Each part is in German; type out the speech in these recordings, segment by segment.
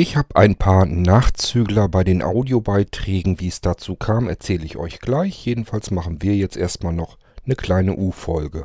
Ich habe ein paar Nachzügler bei den Audiobeiträgen. Wie es dazu kam, erzähle ich euch gleich. Jedenfalls machen wir jetzt erstmal noch eine kleine U-Folge.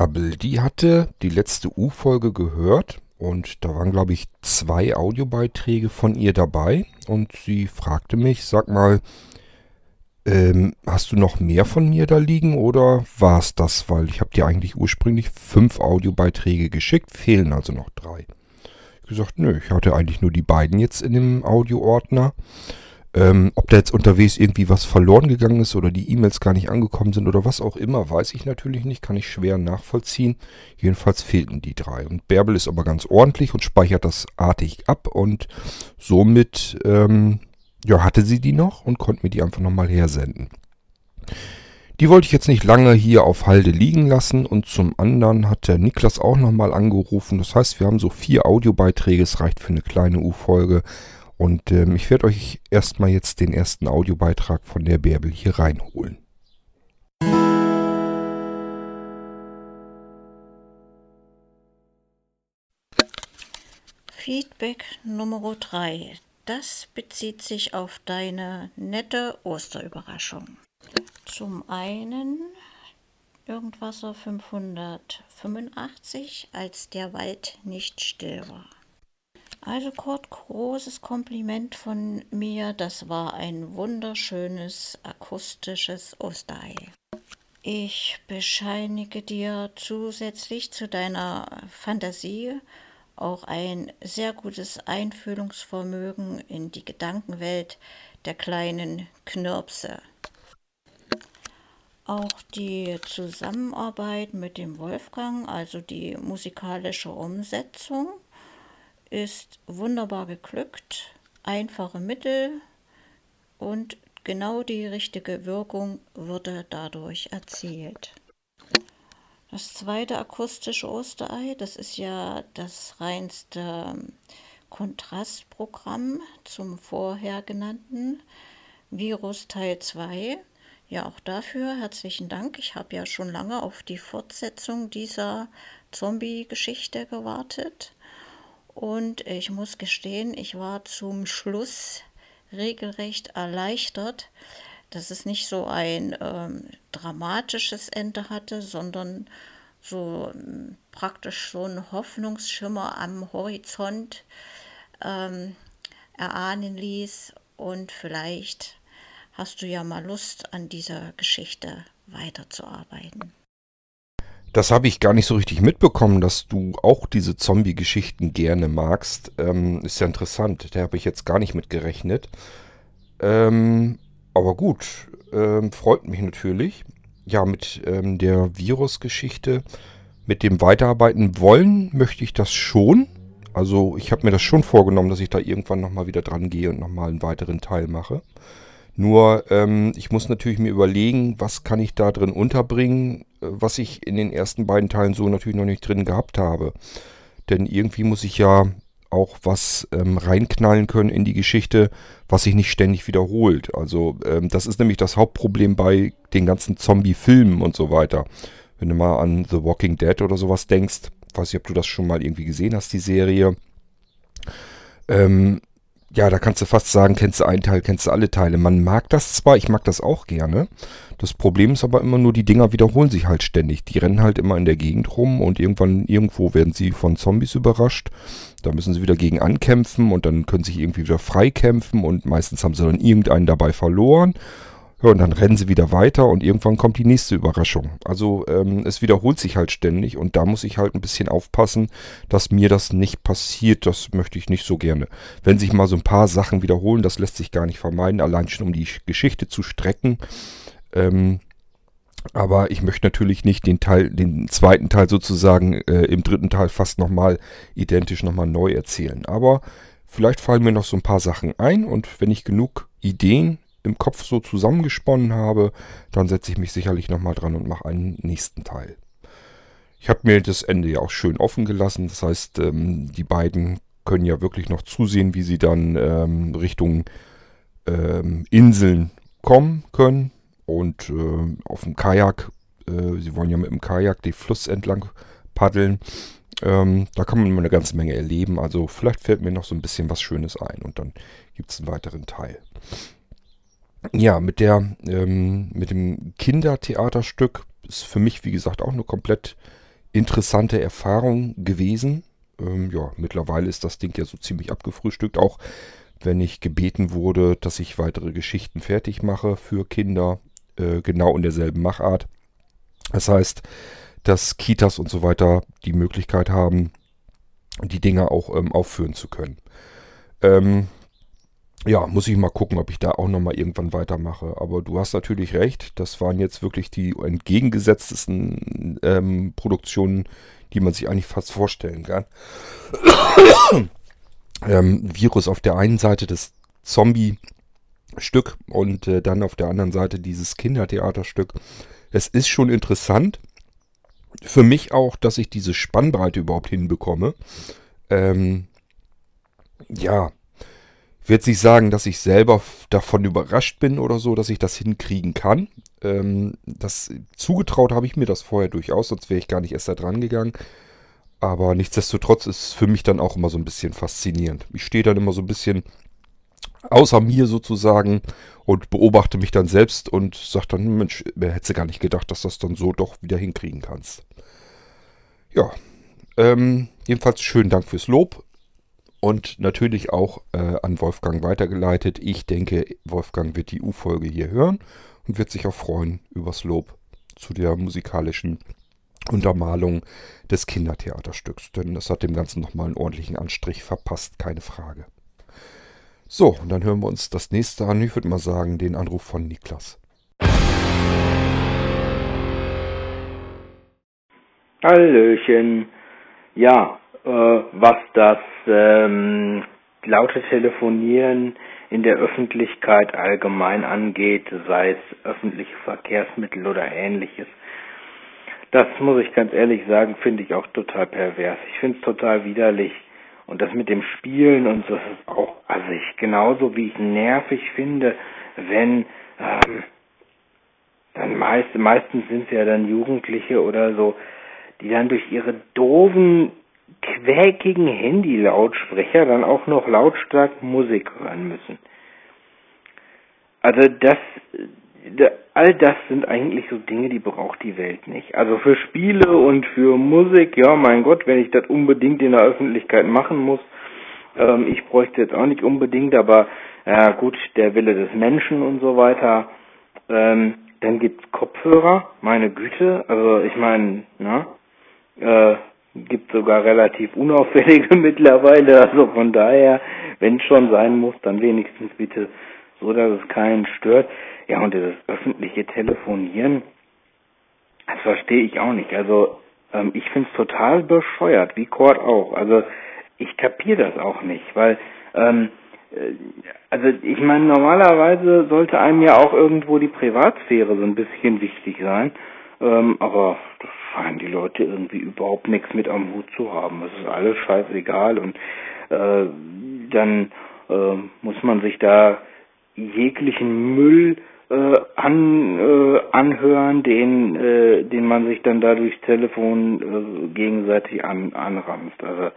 Bärbel, die hatte die letzte U-Folge gehört und da waren, glaube ich, zwei Audiobeiträge von ihr dabei und sie fragte mich, sag mal, ähm, hast du noch mehr von mir da liegen oder war es das? Weil ich habe dir eigentlich ursprünglich fünf Audiobeiträge geschickt, fehlen also noch drei. Ich gesagt, nö, ich hatte eigentlich nur die beiden jetzt in dem Audioordner. Ähm, ob da jetzt unterwegs irgendwie was verloren gegangen ist oder die E-Mails gar nicht angekommen sind oder was auch immer, weiß ich natürlich nicht, kann ich schwer nachvollziehen. Jedenfalls fehlten die drei. Und Bärbel ist aber ganz ordentlich und speichert das artig ab und somit ähm, ja, hatte sie die noch und konnte mir die einfach nochmal hersenden. Die wollte ich jetzt nicht lange hier auf Halde liegen lassen und zum anderen hat der Niklas auch nochmal angerufen. Das heißt, wir haben so vier Audiobeiträge, es reicht für eine kleine U-Folge. Und ähm, ich werde euch erstmal jetzt den ersten Audiobeitrag von der Bärbel hier reinholen. Feedback Nummer 3. Das bezieht sich auf deine nette Osterüberraschung. Zum einen Irgendwasser 585, als der Wald nicht still war. Also Kurt, großes Kompliment von mir. Das war ein wunderschönes akustisches Osterei. Ich bescheinige dir zusätzlich zu deiner Fantasie auch ein sehr gutes Einfühlungsvermögen in die Gedankenwelt der kleinen Knirpse. Auch die Zusammenarbeit mit dem Wolfgang, also die musikalische Umsetzung, ist wunderbar geglückt, einfache Mittel und genau die richtige Wirkung wurde dadurch erzielt. Das zweite akustische Osterei, das ist ja das reinste Kontrastprogramm zum vorher genannten Virus Teil 2. Ja, auch dafür herzlichen Dank. Ich habe ja schon lange auf die Fortsetzung dieser Zombie-Geschichte gewartet. Und ich muss gestehen, ich war zum Schluss regelrecht erleichtert, dass es nicht so ein ähm, dramatisches Ende hatte, sondern so ähm, praktisch so ein Hoffnungsschimmer am Horizont ähm, erahnen ließ. Und vielleicht hast du ja mal Lust, an dieser Geschichte weiterzuarbeiten. Das habe ich gar nicht so richtig mitbekommen, dass du auch diese Zombie-Geschichten gerne magst. Ähm, ist ja interessant. Da habe ich jetzt gar nicht mit gerechnet. Ähm, aber gut, ähm, freut mich natürlich. Ja, mit ähm, der Virus-Geschichte, mit dem Weiterarbeiten wollen, möchte ich das schon. Also ich habe mir das schon vorgenommen, dass ich da irgendwann nochmal wieder dran gehe und nochmal einen weiteren Teil mache. Nur ähm, ich muss natürlich mir überlegen, was kann ich da drin unterbringen, äh, was ich in den ersten beiden Teilen so natürlich noch nicht drin gehabt habe. Denn irgendwie muss ich ja auch was ähm, reinknallen können in die Geschichte, was sich nicht ständig wiederholt. Also ähm, das ist nämlich das Hauptproblem bei den ganzen Zombie-Filmen und so weiter. Wenn du mal an The Walking Dead oder sowas denkst, weiß nicht, ob du das schon mal irgendwie gesehen hast, die Serie. Ähm, ja, da kannst du fast sagen, kennst du einen Teil, kennst du alle Teile. Man mag das zwar, ich mag das auch gerne. Das Problem ist aber immer nur, die Dinger wiederholen sich halt ständig. Die rennen halt immer in der Gegend rum und irgendwann, irgendwo werden sie von Zombies überrascht. Da müssen sie wieder gegen ankämpfen und dann können sie sich irgendwie wieder freikämpfen und meistens haben sie dann irgendeinen dabei verloren. Und dann rennen sie wieder weiter und irgendwann kommt die nächste Überraschung. Also ähm, es wiederholt sich halt ständig und da muss ich halt ein bisschen aufpassen, dass mir das nicht passiert. Das möchte ich nicht so gerne. Wenn sich mal so ein paar Sachen wiederholen, das lässt sich gar nicht vermeiden, allein schon um die Geschichte zu strecken. Ähm, Aber ich möchte natürlich nicht den Teil, den zweiten Teil sozusagen äh, im dritten Teil fast nochmal identisch nochmal neu erzählen. Aber vielleicht fallen mir noch so ein paar Sachen ein und wenn ich genug Ideen im Kopf so zusammengesponnen habe, dann setze ich mich sicherlich nochmal dran und mache einen nächsten Teil. Ich habe mir das Ende ja auch schön offen gelassen. Das heißt, ähm, die beiden können ja wirklich noch zusehen, wie sie dann ähm, Richtung ähm, Inseln kommen können. Und äh, auf dem Kajak, äh, sie wollen ja mit dem Kajak den Fluss entlang paddeln. Ähm, da kann man eine ganze Menge erleben. Also vielleicht fällt mir noch so ein bisschen was Schönes ein und dann gibt es einen weiteren Teil. Ja, mit der, ähm, mit dem Kindertheaterstück ist für mich, wie gesagt, auch eine komplett interessante Erfahrung gewesen. Ähm, ja, mittlerweile ist das Ding ja so ziemlich abgefrühstückt, auch wenn ich gebeten wurde, dass ich weitere Geschichten fertig mache für Kinder, äh, genau in derselben Machart. Das heißt, dass Kitas und so weiter die Möglichkeit haben, die Dinge auch ähm, aufführen zu können. Ähm, ja, muss ich mal gucken, ob ich da auch nochmal irgendwann weitermache. Aber du hast natürlich recht, das waren jetzt wirklich die entgegengesetztesten ähm, Produktionen, die man sich eigentlich fast vorstellen kann. ähm, Virus auf der einen Seite das Zombie-Stück und äh, dann auf der anderen Seite dieses Kindertheaterstück. Es ist schon interessant. Für mich auch, dass ich diese Spannbreite überhaupt hinbekomme. Ähm, ja, ich werde nicht sagen, dass ich selber davon überrascht bin oder so, dass ich das hinkriegen kann. Ähm, das zugetraut habe ich mir das vorher durchaus, sonst wäre ich gar nicht erst da dran gegangen. Aber nichtsdestotrotz ist es für mich dann auch immer so ein bisschen faszinierend. Ich stehe dann immer so ein bisschen außer mir sozusagen und beobachte mich dann selbst und sage dann, Mensch, hätte gar nicht gedacht, dass das dann so doch wieder hinkriegen kannst. Ja, ähm, jedenfalls schönen Dank fürs Lob und natürlich auch äh, an Wolfgang weitergeleitet. Ich denke, Wolfgang wird die U-Folge hier hören und wird sich auch freuen übers Lob zu der musikalischen Untermalung des Kindertheaterstücks. Denn das hat dem Ganzen nochmal einen ordentlichen Anstrich verpasst, keine Frage. So, und dann hören wir uns das nächste an. Ich würde mal sagen, den Anruf von Niklas. Hallöchen. Ja, was das ähm, laute Telefonieren in der Öffentlichkeit allgemein angeht, sei es öffentliche Verkehrsmittel oder ähnliches. Das muss ich ganz ehrlich sagen, finde ich auch total pervers. Ich finde es total widerlich. Und das mit dem Spielen und so ist auch, also ich genauso wie ich nervig finde, wenn ähm, dann meist, meistens sind es ja dann Jugendliche oder so, die dann durch ihre doofen quäkigen Handy-Lautsprecher dann auch noch lautstark Musik hören müssen. Also das, all das sind eigentlich so Dinge, die braucht die Welt nicht. Also für Spiele und für Musik, ja, mein Gott, wenn ich das unbedingt in der Öffentlichkeit machen muss, ähm, ich bräuchte jetzt auch nicht unbedingt, aber ja gut, der Wille des Menschen und so weiter. Ähm, dann gibt's Kopfhörer, meine Güte, also ich meine, ne, äh, gibt sogar relativ unauffällige mittlerweile. Also von daher, wenn es schon sein muss, dann wenigstens bitte so, dass es keinen stört. Ja, und das öffentliche Telefonieren, das verstehe ich auch nicht. Also ähm, ich finde es total bescheuert, wie Cord auch. Also ich kapiere das auch nicht, weil ähm, äh, also ich meine, normalerweise sollte einem ja auch irgendwo die Privatsphäre so ein bisschen wichtig sein. Ähm, aber das scheinen die Leute irgendwie überhaupt nichts mit am Hut zu haben. Es ist alles scheißegal und äh, dann äh, muss man sich da jeglichen Müll äh, an, äh, anhören, den, äh, den man sich dann da durchs Telefon äh, gegenseitig an, anramst. Also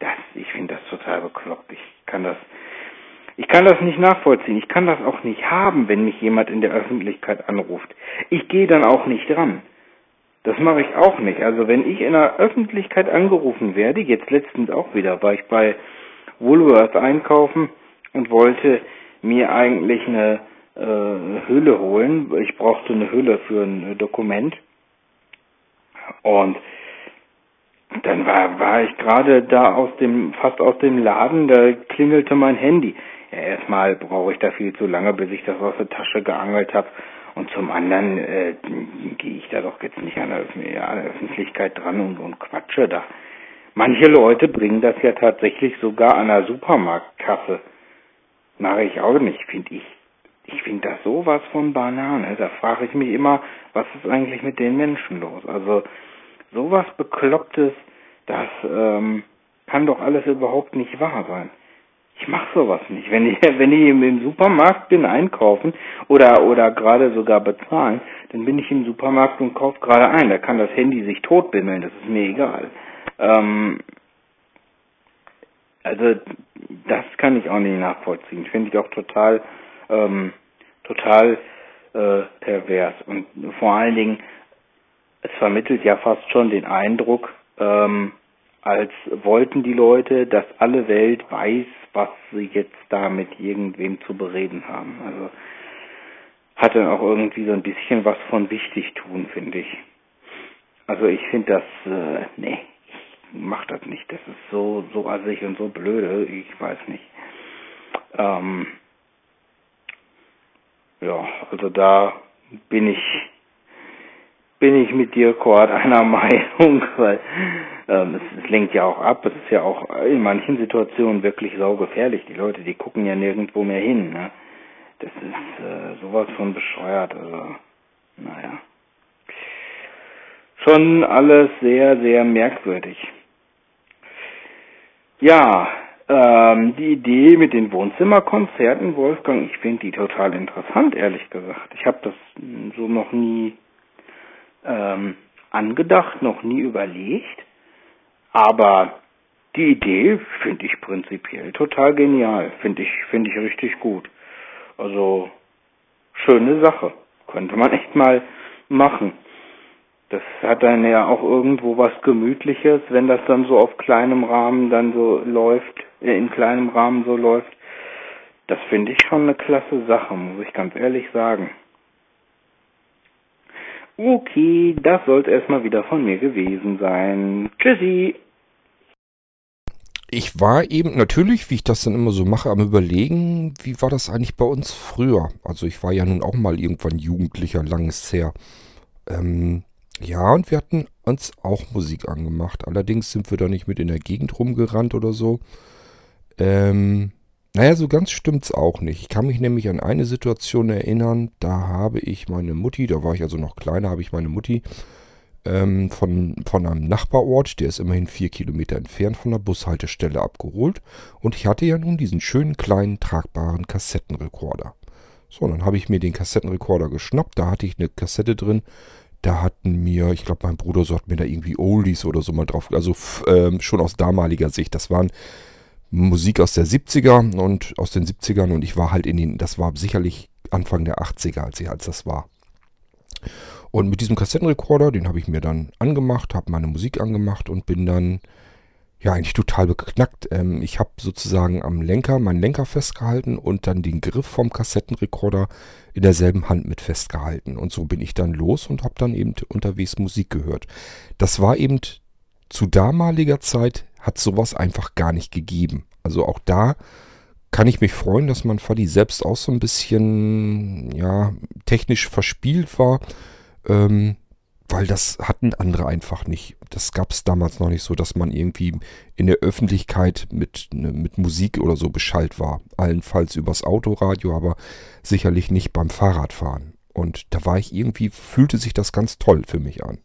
das, ich finde das total bekloppt. Ich kann das, ich kann das nicht nachvollziehen. Ich kann das auch nicht haben, wenn mich jemand in der Öffentlichkeit anruft. Ich gehe dann auch nicht dran. Das mache ich auch nicht. Also wenn ich in der Öffentlichkeit angerufen werde, jetzt letztens auch wieder, war ich bei Woolworth einkaufen und wollte mir eigentlich eine äh, Hülle holen. Ich brauchte eine Hülle für ein Dokument. Und dann war, war ich gerade da aus dem, fast aus dem Laden, da klingelte mein Handy. Ja, erstmal brauche ich da viel zu lange, bis ich das aus der Tasche geangelt habe Und zum anderen äh, gehe ich da doch jetzt nicht an der, Öffentlichkeit dran und, und quatsche da. Manche Leute bringen das ja tatsächlich sogar an der Supermarktkasse. Mache ich auch nicht, finde ich. Ich finde das sowas von Banane. Da frage ich mich immer, was ist eigentlich mit den Menschen los? Also sowas Beklopptes, das ähm, kann doch alles überhaupt nicht wahr sein. Ich mache sowas nicht. Wenn ich, wenn ich im Supermarkt bin, einkaufen oder, oder gerade sogar bezahlen, dann bin ich im Supermarkt und kaufe gerade ein. Da kann das Handy sich totbimmeln, das ist mir egal. Ähm, also das kann ich auch nicht nachvollziehen. Finde ich auch total, ähm, total äh, pervers. Und vor allen Dingen, es vermittelt ja fast schon den Eindruck, ähm, als wollten die Leute, dass alle Welt weiß, was sie jetzt da mit irgendwem zu bereden haben. Also hat dann auch irgendwie so ein bisschen was von wichtig tun, finde ich. Also ich finde das, äh, nee, ich mach das nicht. Das ist so, so assig und so blöde, ich weiß nicht. Ähm, ja, also da bin ich bin ich mit dir, Kurt, einer Meinung, weil ähm, es, es lenkt ja auch ab. Es ist ja auch in manchen Situationen wirklich saugefährlich. Die Leute, die gucken ja nirgendwo mehr hin. Ne? Das ist äh, sowas von bescheuert. Also, naja. Schon alles sehr, sehr merkwürdig. Ja, ähm, die Idee mit den Wohnzimmerkonzerten, Wolfgang, ich finde die total interessant, ehrlich gesagt. Ich habe das so noch nie ähm, angedacht, noch nie überlegt. Aber die Idee finde ich prinzipiell total genial. Finde ich, finde ich richtig gut. Also, schöne Sache. Könnte man echt mal machen. Das hat dann ja auch irgendwo was Gemütliches, wenn das dann so auf kleinem Rahmen dann so läuft, äh, in kleinem Rahmen so läuft. Das finde ich schon eine klasse Sache, muss ich ganz ehrlich sagen. Okay, das sollte erstmal wieder von mir gewesen sein. Tschüssi. Ich war eben natürlich, wie ich das dann immer so mache, am überlegen, wie war das eigentlich bei uns früher? Also ich war ja nun auch mal irgendwann Jugendlicher, langes her. Ähm, ja, und wir hatten uns auch Musik angemacht. Allerdings sind wir da nicht mit in der Gegend rumgerannt oder so. Ähm, naja, so ganz stimmt's auch nicht. Ich kann mich nämlich an eine Situation erinnern, da habe ich meine Mutti, da war ich also noch kleiner, habe ich meine Mutti ähm, von, von einem Nachbarort, der ist immerhin vier Kilometer entfernt von der Bushaltestelle abgeholt. Und ich hatte ja nun diesen schönen kleinen tragbaren Kassettenrekorder. So, dann habe ich mir den Kassettenrekorder geschnappt, da hatte ich eine Kassette drin. Da hatten mir, ich glaube, mein Bruder so hat mir da irgendwie Oldies oder so mal drauf, also ähm, schon aus damaliger Sicht. Das waren Musik aus der 70er und aus den 70ern und ich war halt in den, das war sicherlich Anfang der 80er, als, ich, als das war. Und mit diesem Kassettenrekorder, den habe ich mir dann angemacht, habe meine Musik angemacht und bin dann ja eigentlich total beknackt. Ähm, ich habe sozusagen am Lenker meinen Lenker festgehalten und dann den Griff vom Kassettenrekorder in derselben Hand mit festgehalten. Und so bin ich dann los und habe dann eben unterwegs Musik gehört. Das war eben zu damaliger Zeit hat sowas einfach gar nicht gegeben. Also auch da kann ich mich freuen, dass mein Fadi selbst auch so ein bisschen, ja, technisch verspielt war, ähm, weil das hatten andere einfach nicht. Das gab es damals noch nicht so, dass man irgendwie in der Öffentlichkeit mit, ne, mit Musik oder so beschallt war. Allenfalls übers Autoradio, aber sicherlich nicht beim Fahrradfahren. Und da war ich irgendwie, fühlte sich das ganz toll für mich an.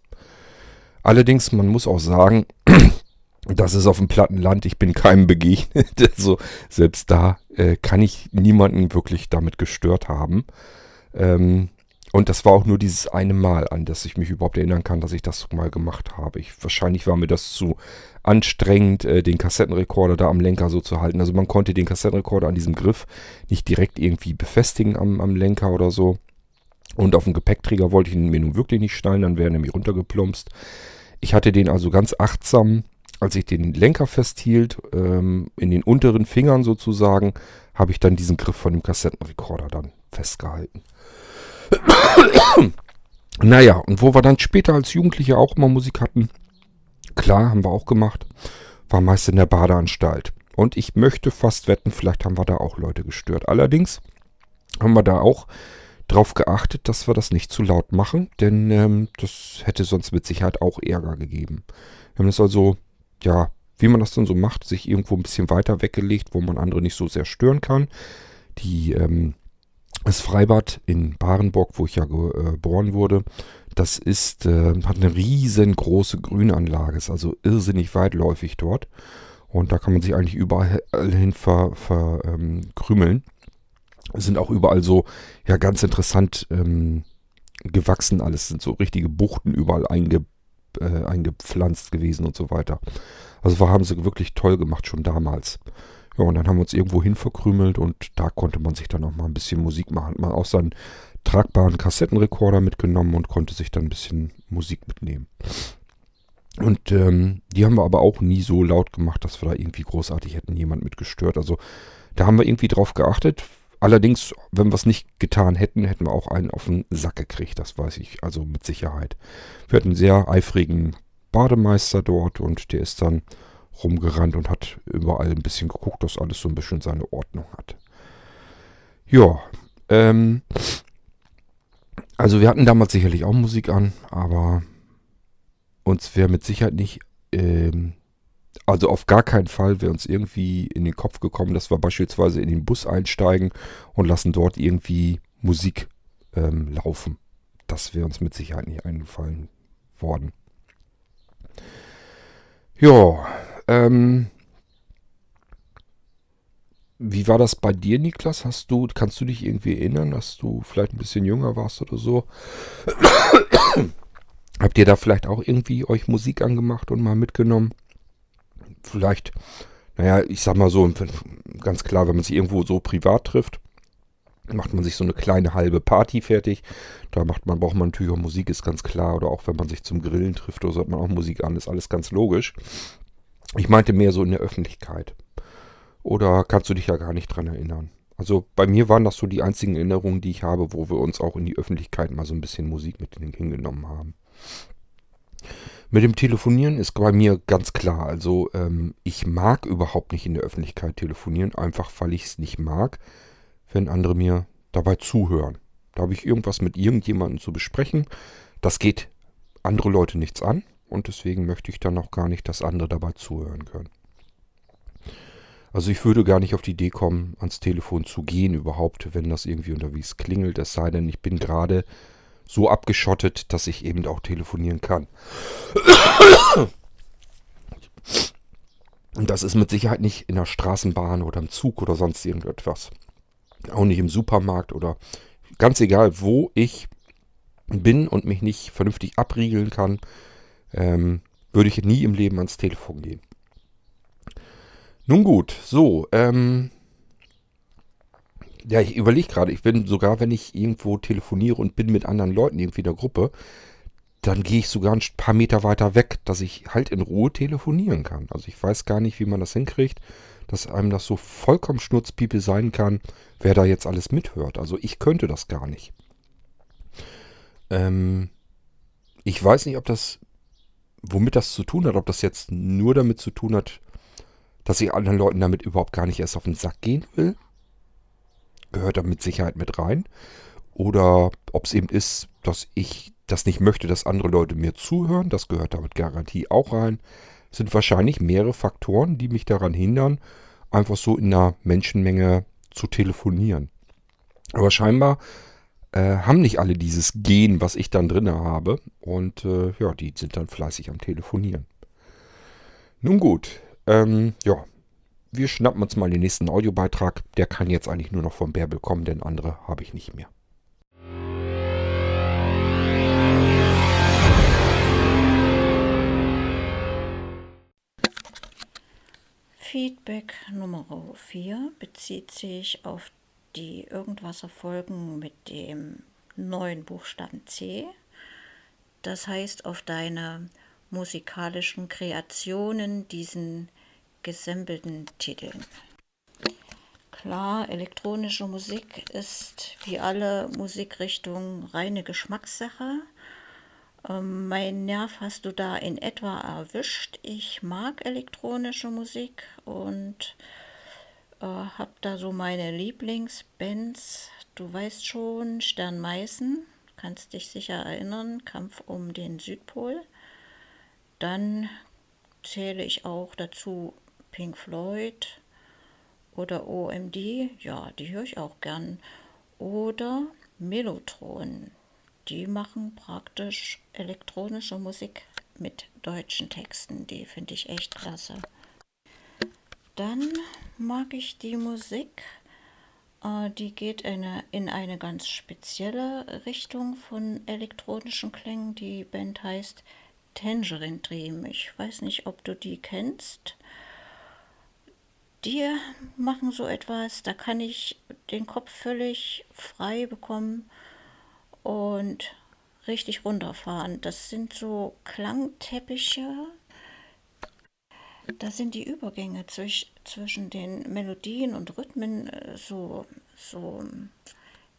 Allerdings, man muss auch sagen, das ist auf dem platten Land, ich bin keinem begegnet. Also selbst da äh, kann ich niemanden wirklich damit gestört haben. Ähm, und das war auch nur dieses eine Mal, an das ich mich überhaupt erinnern kann, dass ich das mal gemacht habe. Ich, wahrscheinlich war mir das zu anstrengend, äh, den Kassettenrekorder da am Lenker so zu halten. Also man konnte den Kassettenrekorder an diesem Griff nicht direkt irgendwie befestigen am, am Lenker oder so. Und auf dem Gepäckträger wollte ich ihn mir nun wirklich nicht schnallen, dann wäre er nämlich runtergeplumpst. Ich hatte den also ganz achtsam als ich den Lenker festhielt, ähm, in den unteren Fingern sozusagen, habe ich dann diesen Griff von dem Kassettenrekorder dann festgehalten. naja, und wo wir dann später als Jugendliche auch immer Musik hatten, klar, haben wir auch gemacht, war meist in der Badeanstalt. Und ich möchte fast wetten, vielleicht haben wir da auch Leute gestört. Allerdings haben wir da auch darauf geachtet, dass wir das nicht zu laut machen, denn ähm, das hätte sonst mit Sicherheit auch Ärger gegeben. Wir haben das also, ja, wie man das dann so macht, sich irgendwo ein bisschen weiter weggelegt, wo man andere nicht so sehr stören kann. Die, ähm, das Freibad in Barenburg, wo ich ja äh, geboren wurde, das ist, äh, hat eine riesengroße Grünanlage, ist also irrsinnig weitläufig dort. Und da kann man sich eigentlich überall hin verkrümeln. Ver, ähm, sind auch überall so, ja, ganz interessant ähm, gewachsen alles. Sind so richtige Buchten überall einge, äh, eingepflanzt gewesen und so weiter. Also haben sie wirklich toll gemacht, schon damals. Ja, und dann haben wir uns irgendwo hin verkrümelt und da konnte man sich dann auch mal ein bisschen Musik machen. Hat man auch seinen tragbaren Kassettenrekorder mitgenommen und konnte sich dann ein bisschen Musik mitnehmen. Und ähm, die haben wir aber auch nie so laut gemacht, dass wir da irgendwie großartig hätten jemand mit gestört. Also da haben wir irgendwie drauf geachtet. Allerdings, wenn wir es nicht getan hätten, hätten wir auch einen auf den Sack gekriegt. Das weiß ich also mit Sicherheit. Wir hatten einen sehr eifrigen Bademeister dort und der ist dann rumgerannt und hat überall ein bisschen geguckt, dass alles so ein bisschen seine Ordnung hat. Ja, ähm, also wir hatten damals sicherlich auch Musik an, aber uns wäre mit Sicherheit nicht, ähm, also auf gar keinen Fall wäre uns irgendwie in den Kopf gekommen, dass wir beispielsweise in den Bus einsteigen und lassen dort irgendwie Musik ähm, laufen. Das wäre uns mit Sicherheit nicht eingefallen worden. Ja, ähm, wie war das bei dir, Niklas? Hast du, kannst du dich irgendwie erinnern, dass du vielleicht ein bisschen jünger warst oder so? Habt ihr da vielleicht auch irgendwie euch Musik angemacht und mal mitgenommen? Vielleicht, naja, ich sag mal so, ganz klar, wenn man sich irgendwo so privat trifft, macht man sich so eine kleine halbe Party fertig. Da macht man, braucht man natürlich auch Musik, ist ganz klar. Oder auch wenn man sich zum Grillen trifft, oder so hat man auch Musik an, ist alles ganz logisch. Ich meinte mehr so in der Öffentlichkeit. Oder kannst du dich ja gar nicht dran erinnern? Also bei mir waren das so die einzigen Erinnerungen, die ich habe, wo wir uns auch in die Öffentlichkeit mal so ein bisschen Musik mit hingenommen haben. Mit dem Telefonieren ist bei mir ganz klar. Also ähm, ich mag überhaupt nicht in der Öffentlichkeit telefonieren, einfach weil ich es nicht mag, wenn andere mir dabei zuhören. Da habe ich irgendwas mit irgendjemandem zu besprechen. Das geht andere Leute nichts an und deswegen möchte ich dann auch gar nicht, dass andere dabei zuhören können. Also ich würde gar nicht auf die Idee kommen, ans Telefon zu gehen überhaupt, wenn das irgendwie unterwegs klingelt. Es sei denn, ich bin gerade so abgeschottet, dass ich eben auch telefonieren kann. Und das ist mit Sicherheit nicht in der Straßenbahn oder im Zug oder sonst irgendetwas. Auch nicht im Supermarkt oder ganz egal, wo ich bin und mich nicht vernünftig abriegeln kann, ähm, würde ich nie im Leben ans Telefon gehen. Nun gut, so, ähm, ja, ich überlege gerade, ich bin sogar, wenn ich irgendwo telefoniere und bin mit anderen Leuten irgendwie in der Gruppe, dann gehe ich sogar ein paar Meter weiter weg, dass ich halt in Ruhe telefonieren kann. Also ich weiß gar nicht, wie man das hinkriegt, dass einem das so vollkommen schnurzpiepe sein kann, wer da jetzt alles mithört. Also ich könnte das gar nicht. Ähm, ich weiß nicht, ob das, womit das zu tun hat, ob das jetzt nur damit zu tun hat, dass ich anderen Leuten damit überhaupt gar nicht erst auf den Sack gehen will. Gehört da mit Sicherheit mit rein. Oder ob es eben ist, dass ich das nicht möchte, dass andere Leute mir zuhören. Das gehört da mit Garantie auch rein. Es sind wahrscheinlich mehrere Faktoren, die mich daran hindern, einfach so in einer Menschenmenge zu telefonieren. Aber scheinbar äh, haben nicht alle dieses Gen, was ich dann drin habe. Und äh, ja, die sind dann fleißig am Telefonieren. Nun gut, ähm, ja, wir schnappen uns mal den nächsten Audiobeitrag. Der kann jetzt eigentlich nur noch vom Bärbel kommen, denn andere habe ich nicht mehr. Feedback Nummer 4 bezieht sich auf die Irgendwasser Folgen mit dem neuen Buchstaben C. Das heißt auf deine musikalischen Kreationen, diesen gesembelten Titeln. Klar, elektronische Musik ist wie alle Musikrichtungen reine Geschmackssache. Ähm, mein Nerv hast du da in etwa erwischt. Ich mag elektronische Musik und äh, habe da so meine Lieblingsbands. Du weißt schon, Stern Meißen, kannst dich sicher erinnern, Kampf um den Südpol. Dann zähle ich auch dazu Pink Floyd oder OMD, ja, die höre ich auch gern. Oder Melotron, die machen praktisch elektronische Musik mit deutschen Texten, die finde ich echt klasse. Dann mag ich die Musik, äh, die geht eine, in eine ganz spezielle Richtung von elektronischen Klängen. Die Band heißt Tangerine Dream. Ich weiß nicht, ob du die kennst. Die machen so etwas, da kann ich den Kopf völlig frei bekommen und richtig runterfahren. Das sind so Klangteppiche, da sind die Übergänge zwisch, zwischen den Melodien und Rhythmen äh, so, so,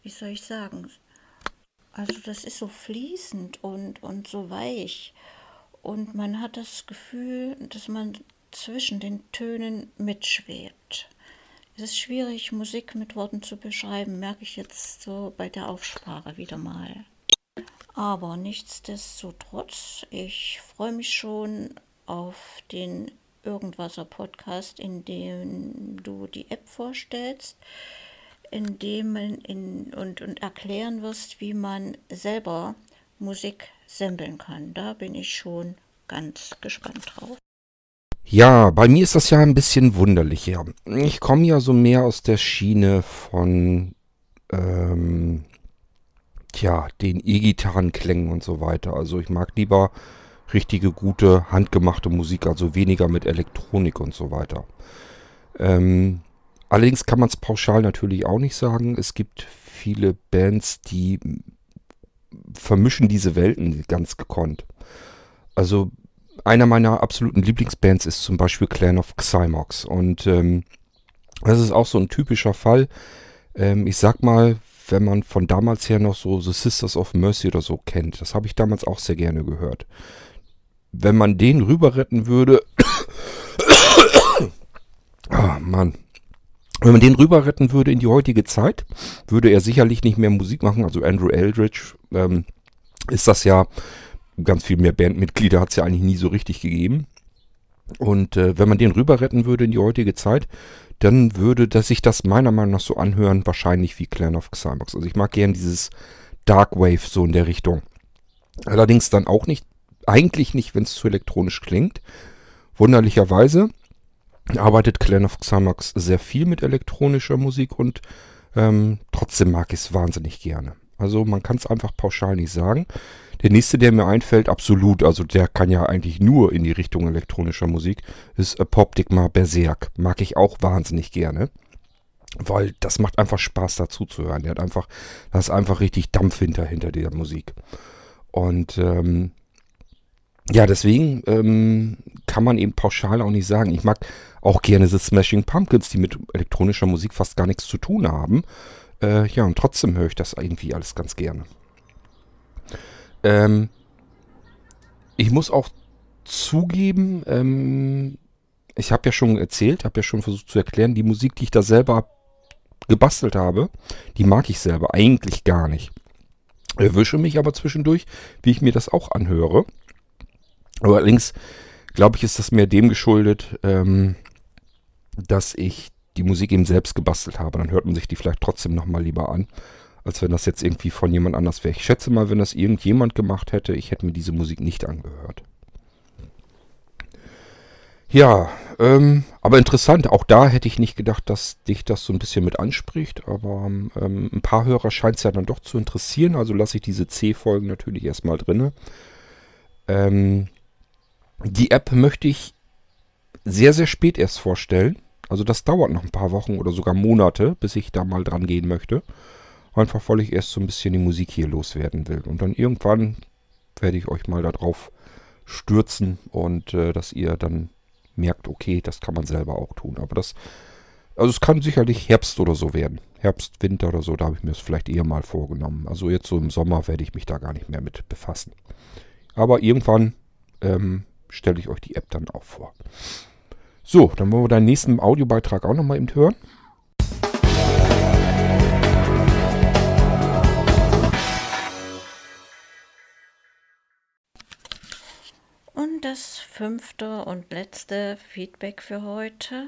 wie soll ich sagen, also das ist so fließend und, und so weich. Und man hat das Gefühl, dass man zwischen den Tönen mitschwebt. Es ist schwierig, Musik mit Worten zu beschreiben, merke ich jetzt so bei der Aufsprache wieder mal. Aber nichtsdestotrotz, ich freue mich schon auf den Irgendwaser Podcast, in dem du die App vorstellst, in dem man in, und, und erklären wirst, wie man selber Musik samplen kann. Da bin ich schon ganz gespannt drauf. Ja, bei mir ist das ja ein bisschen wunderlich. Ja. Ich komme ja so mehr aus der Schiene von ähm, tja, den E-Gitarrenklängen und so weiter. Also ich mag lieber richtige, gute, handgemachte Musik, also weniger mit Elektronik und so weiter. Ähm, allerdings kann man es pauschal natürlich auch nicht sagen. Es gibt viele Bands, die vermischen diese Welten ganz gekonnt. Also einer meiner absoluten Lieblingsbands ist zum Beispiel Clan of Xymox. Und ähm, das ist auch so ein typischer Fall. Ähm, ich sag mal, wenn man von damals her noch so The Sisters of Mercy oder so kennt. Das habe ich damals auch sehr gerne gehört wenn man den rüber retten würde. Ah, oh, Mann. Wenn man den rüber retten würde in die heutige Zeit, würde er sicherlich nicht mehr Musik machen. Also Andrew Eldridge ähm, ist das ja, ganz viel mehr Bandmitglieder hat es ja eigentlich nie so richtig gegeben. Und äh, wenn man den rüber retten würde in die heutige Zeit, dann würde das sich das meiner Meinung nach so anhören, wahrscheinlich wie Clan of Xymox. Also ich mag gern dieses Dark Wave so in der Richtung. Allerdings dann auch nicht eigentlich nicht, wenn es zu elektronisch klingt. Wunderlicherweise arbeitet Clan of Xamax sehr viel mit elektronischer Musik und ähm, trotzdem mag ich es wahnsinnig gerne. Also man kann es einfach pauschal nicht sagen. Der nächste, der mir einfällt, absolut, also der kann ja eigentlich nur in die Richtung elektronischer Musik, ist Apoptigma Berserk. Mag ich auch wahnsinnig gerne. Weil das macht einfach Spaß dazu zu hören. Der hat einfach, da ist einfach richtig Dampf hinter, hinter der Musik. Und ähm, ja, deswegen ähm, kann man eben pauschal auch nicht sagen. Ich mag auch gerne The Smashing Pumpkins, die mit elektronischer Musik fast gar nichts zu tun haben. Äh, ja, und trotzdem höre ich das irgendwie alles ganz gerne. Ähm, ich muss auch zugeben, ähm, ich habe ja schon erzählt, habe ja schon versucht zu erklären, die Musik, die ich da selber gebastelt habe, die mag ich selber eigentlich gar nicht. Erwische mich aber zwischendurch, wie ich mir das auch anhöre. Aber allerdings, glaube ich, ist das mehr dem geschuldet, ähm, dass ich die Musik eben selbst gebastelt habe. Dann hört man sich die vielleicht trotzdem nochmal lieber an, als wenn das jetzt irgendwie von jemand anders wäre. Ich schätze mal, wenn das irgendjemand gemacht hätte, ich hätte mir diese Musik nicht angehört. Ja, ähm, aber interessant, auch da hätte ich nicht gedacht, dass dich das so ein bisschen mit anspricht, aber ähm, ein paar Hörer scheint es ja dann doch zu interessieren, also lasse ich diese C-Folgen natürlich erstmal drinne. Ähm, die App möchte ich sehr, sehr spät erst vorstellen. Also das dauert noch ein paar Wochen oder sogar Monate, bis ich da mal dran gehen möchte. Einfach weil ich erst so ein bisschen die Musik hier loswerden will. Und dann irgendwann werde ich euch mal darauf stürzen und äh, dass ihr dann merkt, okay, das kann man selber auch tun. Aber das, also es kann sicherlich Herbst oder so werden. Herbst, Winter oder so, da habe ich mir das vielleicht eher mal vorgenommen. Also jetzt so im Sommer werde ich mich da gar nicht mehr mit befassen. Aber irgendwann ähm, stelle ich euch die App dann auch vor. So, dann wollen wir deinen nächsten Audiobeitrag auch nochmal eben hören. Und das fünfte und letzte Feedback für heute,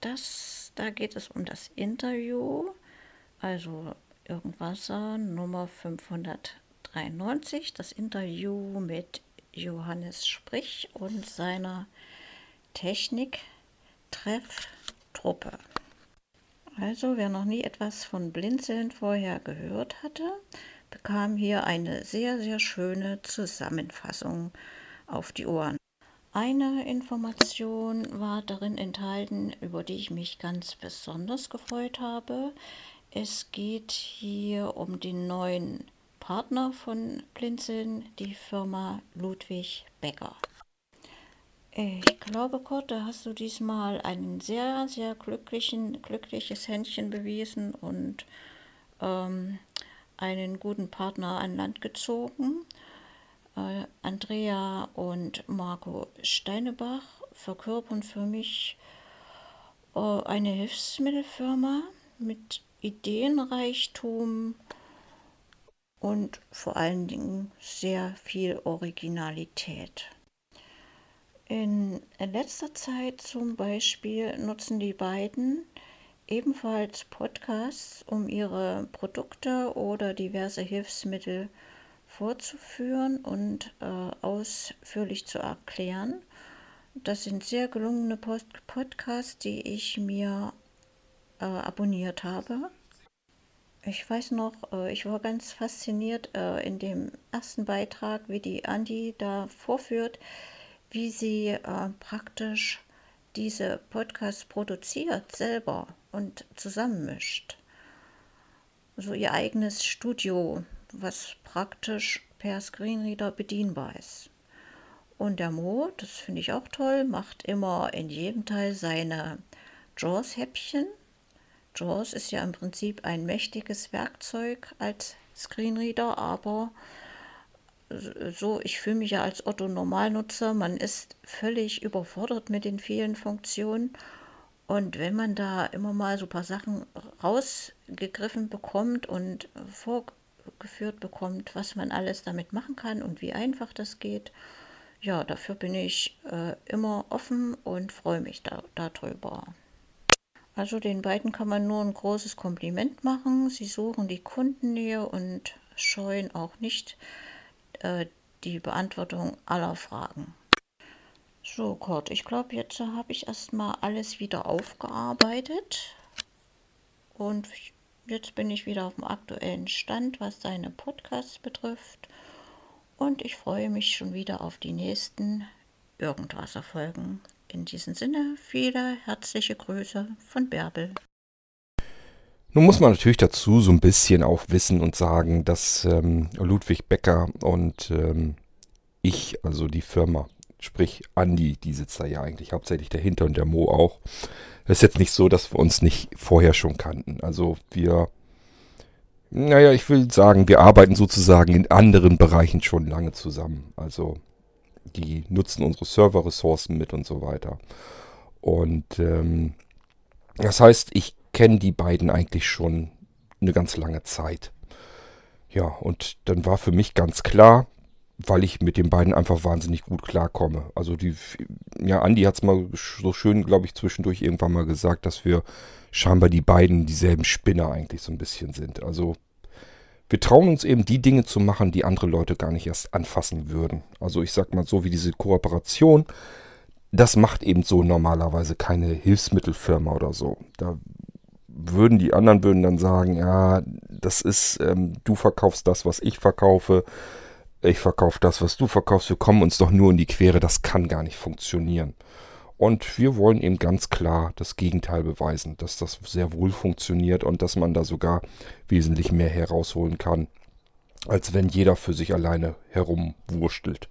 das, da geht es um das Interview, also Irgendwasser Nummer 593, das Interview mit Johannes Sprich und seiner Technik-Trefftruppe. Also, wer noch nie etwas von Blinzeln vorher gehört hatte, bekam hier eine sehr, sehr schöne Zusammenfassung auf die Ohren. Eine Information war darin enthalten, über die ich mich ganz besonders gefreut habe. Es geht hier um den neuen Partner von Blinzeln, die Firma Ludwig Becker. Ich glaube, Kurt, da hast du diesmal ein sehr, sehr glücklichen, glückliches Händchen bewiesen und ähm, einen guten Partner an Land gezogen. Äh, Andrea und Marco Steinebach verkörpern für mich äh, eine Hilfsmittelfirma mit Ideenreichtum und vor allen Dingen sehr viel Originalität. In letzter Zeit zum Beispiel nutzen die beiden ebenfalls Podcasts, um ihre Produkte oder diverse Hilfsmittel vorzuführen und äh, ausführlich zu erklären. Das sind sehr gelungene Post Podcasts, die ich mir äh, abonniert habe. Ich weiß noch, äh, ich war ganz fasziniert äh, in dem ersten Beitrag, wie die Andi da vorführt, wie sie äh, praktisch diese Podcasts produziert selber und zusammenmischt. So ihr eigenes Studio, was praktisch per Screenreader bedienbar ist. Und der Mo, das finde ich auch toll, macht immer in jedem Teil seine Jaws-Häppchen JAWS ist ja im Prinzip ein mächtiges Werkzeug als Screenreader, aber so, ich fühle mich ja als Otto Normalnutzer, man ist völlig überfordert mit den vielen Funktionen. Und wenn man da immer mal so ein paar Sachen rausgegriffen bekommt und vorgeführt bekommt, was man alles damit machen kann und wie einfach das geht, ja, dafür bin ich äh, immer offen und freue mich da, darüber. Also den beiden kann man nur ein großes Kompliment machen. Sie suchen die Kundennähe und scheuen auch nicht äh, die Beantwortung aller Fragen. So, Kurt, ich glaube, jetzt habe ich erstmal alles wieder aufgearbeitet. Und jetzt bin ich wieder auf dem aktuellen Stand, was deine Podcasts betrifft. Und ich freue mich schon wieder auf die nächsten Irgendwas-Erfolgen. In diesem Sinne, viele herzliche Grüße von Bärbel. Nun muss man natürlich dazu so ein bisschen auch wissen und sagen, dass ähm, Ludwig Becker und ähm, ich, also die Firma, sprich Andi, die sitzt da ja eigentlich hauptsächlich dahinter und der Mo auch. Es ist jetzt nicht so, dass wir uns nicht vorher schon kannten. Also wir, naja, ich will sagen, wir arbeiten sozusagen in anderen Bereichen schon lange zusammen. Also die nutzen unsere Server-Ressourcen mit und so weiter. Und ähm, das heißt, ich kenne die beiden eigentlich schon eine ganz lange Zeit. Ja, und dann war für mich ganz klar, weil ich mit den beiden einfach wahnsinnig gut klarkomme. Also die, ja, Andi hat es mal so schön, glaube ich, zwischendurch irgendwann mal gesagt, dass wir scheinbar die beiden dieselben Spinner eigentlich so ein bisschen sind. Also wir trauen uns eben die Dinge zu machen, die andere Leute gar nicht erst anfassen würden. Also ich sag mal so wie diese Kooperation, das macht eben so normalerweise keine Hilfsmittelfirma oder so. Da würden die anderen würden dann sagen, ja, das ist, ähm, du verkaufst das, was ich verkaufe, ich verkaufe das, was du verkaufst, wir kommen uns doch nur in die Quere, das kann gar nicht funktionieren. Und wir wollen eben ganz klar das Gegenteil beweisen, dass das sehr wohl funktioniert und dass man da sogar wesentlich mehr herausholen kann, als wenn jeder für sich alleine herumwurstelt.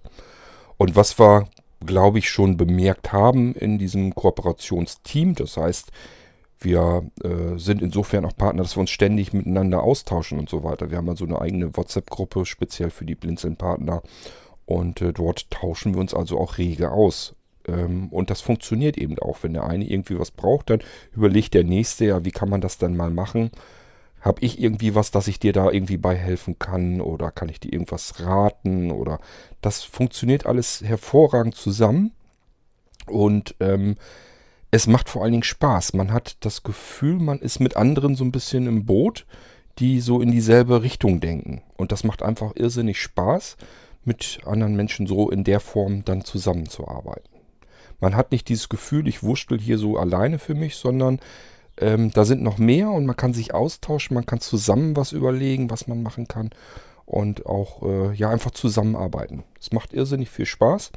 Und was wir, glaube ich, schon bemerkt haben in diesem Kooperationsteam, das heißt, wir äh, sind insofern auch Partner, dass wir uns ständig miteinander austauschen und so weiter. Wir haben also eine eigene WhatsApp-Gruppe speziell für die Blinzeln-Partner und äh, dort tauschen wir uns also auch rege aus Ähm, und das funktioniert eben auch. Wenn der eine irgendwie was braucht, dann überlegt der nächste, ja, wie kann man das dann mal machen? Habe ich irgendwie was, dass ich dir da irgendwie bei helfen kann? Oder kann ich dir irgendwas raten? Oder das funktioniert alles hervorragend zusammen. Und ähm, es macht vor allen Dingen Spaß. Man hat das Gefühl, man ist mit anderen so ein bisschen im Boot, die so in dieselbe Richtung denken. Und das macht einfach irrsinnig Spaß, mit anderen Menschen so in der Form dann zusammenzuarbeiten. Man hat nicht dieses Gefühl, ich wurschtel hier so alleine für mich, sondern ähm, da sind noch mehr und man kann sich austauschen, man kann zusammen was überlegen, was man machen kann und auch äh, ja einfach zusammenarbeiten. Es macht irrsinnig viel Spaß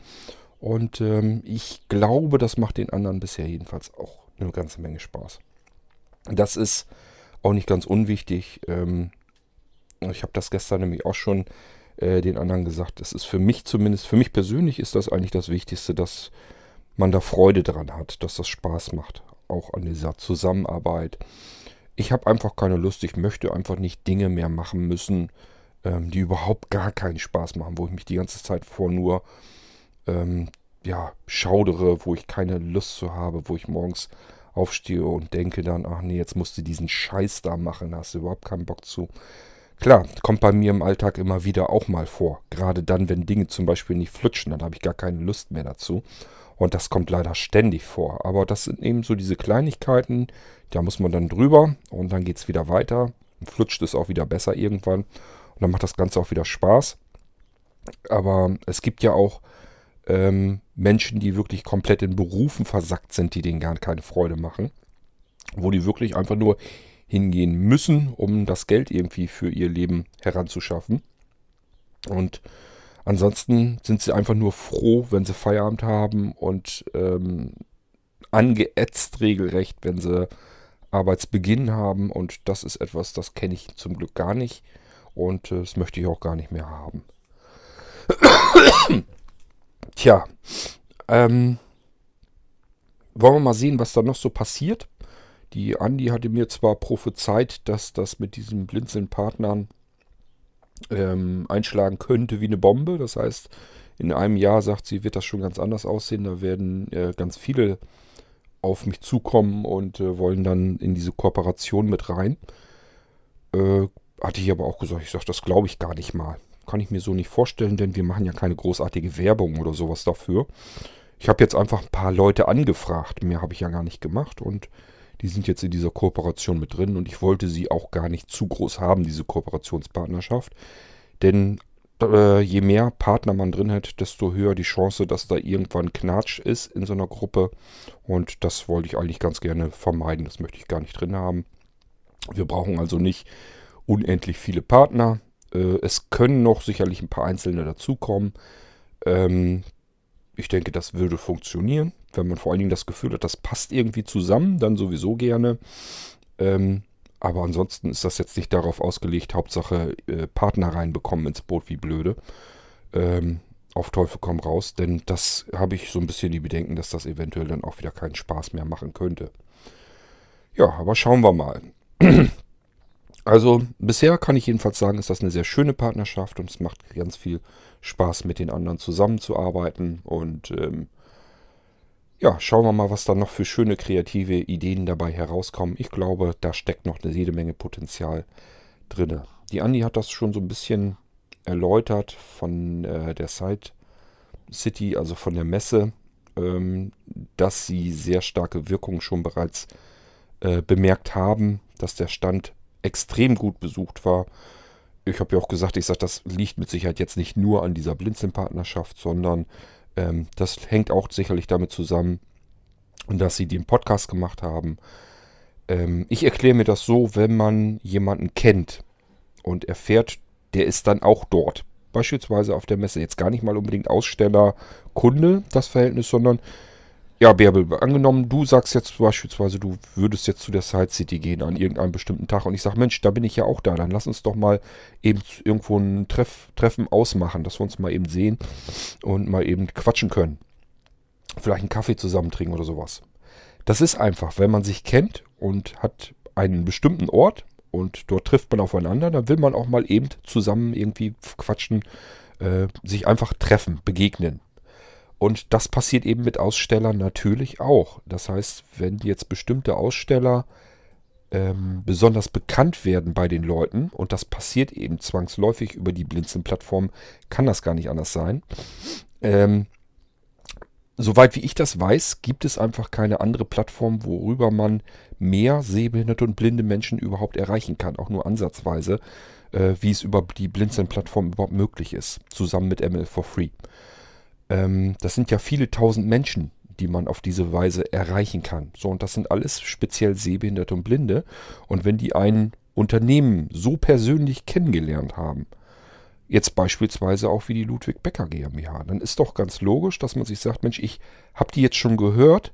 und ähm, ich glaube, das macht den anderen bisher jedenfalls auch eine ganze Menge Spaß. Das ist auch nicht ganz unwichtig. Ähm, ich habe das gestern nämlich auch schon äh, den anderen gesagt. Das ist für mich zumindest, für mich persönlich ist das eigentlich das Wichtigste, dass man da Freude dran hat, dass das Spaß macht, auch an dieser Zusammenarbeit. Ich habe einfach keine Lust, ich möchte einfach nicht Dinge mehr machen müssen, ähm, die überhaupt gar keinen Spaß machen, wo ich mich die ganze Zeit vor nur ähm, ja, schaudere, wo ich keine Lust zu habe, wo ich morgens aufstehe und denke dann, ach nee, jetzt musst du diesen Scheiß da machen, da hast du überhaupt keinen Bock zu. Klar, kommt bei mir im Alltag immer wieder auch mal vor. Gerade dann, wenn Dinge zum Beispiel nicht flutschen, dann habe ich gar keine Lust mehr dazu. Und das kommt leider ständig vor. Aber das sind eben so diese Kleinigkeiten, da muss man dann drüber und dann geht es wieder weiter. Flutscht es auch wieder besser irgendwann. Und dann macht das Ganze auch wieder Spaß. Aber es gibt ja auch ähm, Menschen, die wirklich komplett in Berufen versackt sind, die denen gar keine Freude machen. Wo die wirklich einfach nur hingehen müssen, um das Geld irgendwie für ihr Leben heranzuschaffen. Und ansonsten sind sie einfach nur froh, wenn sie Feierabend haben und ähm, angeätzt regelrecht, wenn sie Arbeitsbeginn haben. Und das ist etwas, das kenne ich zum Glück gar nicht. Und äh, das möchte ich auch gar nicht mehr haben. Tja, ähm, wollen wir mal sehen, was da noch so passiert. Die Andi hatte mir zwar prophezeit, dass das mit diesen Blinzeln-Partnern ähm, einschlagen könnte wie eine Bombe. Das heißt, in einem Jahr, sagt sie, wird das schon ganz anders aussehen. Da werden äh, ganz viele auf mich zukommen und äh, wollen dann in diese Kooperation mit rein. Äh, hatte ich aber auch gesagt, ich sage, das glaube ich gar nicht mal kann ich mir so nicht vorstellen, denn wir machen ja keine großartige Werbung oder sowas dafür. Ich habe jetzt einfach ein paar Leute angefragt. Mehr habe ich ja gar nicht gemacht und die sind jetzt in dieser Kooperation mit drin und ich wollte sie auch gar nicht zu groß haben, diese Kooperationspartnerschaft. Denn äh, je mehr Partner man drin hat, desto höher die Chance, dass da irgendwann Knatsch ist in so einer Gruppe. Und das wollte ich eigentlich ganz gerne vermeiden. Das möchte ich gar nicht drin haben. Wir brauchen also nicht unendlich viele Partner. Äh, es können noch sicherlich ein paar einzelne dazukommen. Ähm, ich denke, das würde funktionieren. Wenn man vor allen Dingen das Gefühl hat, das passt irgendwie zusammen, dann sowieso gerne. Ähm, aber ansonsten ist das jetzt nicht darauf ausgelegt, Hauptsache äh, Partner reinbekommen ins Boot wie blöde. Ähm, auf Teufel komm raus, denn das habe ich so ein bisschen die Bedenken, dass das eventuell dann auch wieder keinen Spaß mehr machen könnte. Ja, aber schauen wir mal. Also bisher kann ich jedenfalls sagen, ist das eine sehr schöne Partnerschaft und es macht ganz viel Spaß, mit den anderen zusammenzuarbeiten. Und ähm, ja, schauen wir mal, was da noch für schöne kreative Ideen dabei herauskommen. Ich glaube, da steckt noch eine jede Menge Potenzial drin. Die Andi hat das schon so ein bisschen erläutert von äh, der Side City, also von der Messe, ähm, dass sie sehr starke Wirkung schon bereits äh, bemerkt haben, dass der Stand extrem gut besucht war. Ich habe ja auch gesagt, ich sage, das liegt mit Sicherheit jetzt nicht nur an dieser Blinzeln-Partnerschaft, sondern ähm, das hängt auch sicherlich damit zusammen, dass sie den Podcast gemacht haben. Ähm, ich erkläre mir das so, wenn man jemanden kennt und erfährt, der ist dann auch dort. Beispielsweise auf der Messe. Jetzt gar nicht mal unbedingt Aussteller, Kunde, das Verhältnis, sondern ja, Bärbel, angenommen, du sagst jetzt beispielsweise, du würdest jetzt zu der Side City gehen an irgendeinem bestimmten Tag und ich sage, Mensch, da bin ich ja auch da, dann lass uns doch mal eben irgendwo ein Treff, Treffen ausmachen, dass wir uns mal eben sehen und mal eben quatschen können. Vielleicht einen Kaffee zusammen trinken oder sowas. Das ist einfach, wenn man sich kennt und hat einen bestimmten Ort und dort trifft man aufeinander, dann will man auch mal eben zusammen irgendwie quatschen, äh, sich einfach treffen, begegnen. Und das passiert eben mit Ausstellern natürlich auch. Das heißt, wenn jetzt bestimmte Aussteller ähm, besonders bekannt werden bei den Leuten, und das passiert eben zwangsläufig über die Blinzeln-Plattform, kann das gar nicht anders sein. Ähm, soweit wie ich das weiß, gibt es einfach keine andere Plattform, worüber man mehr sehbehinderte und blinde Menschen überhaupt erreichen kann, auch nur ansatzweise, äh, wie es über die Blinzeln-Plattform überhaupt möglich ist, zusammen mit ML for Free. Ähm, das sind ja viele tausend Menschen, die man auf diese Weise erreichen kann. So, und das sind alles speziell Sehbehinderte und Blinde. Und wenn die ein Unternehmen so persönlich kennengelernt haben, jetzt beispielsweise auch wie die Ludwig Becker GmbH, dann ist doch ganz logisch, dass man sich sagt, Mensch, ich habe die jetzt schon gehört,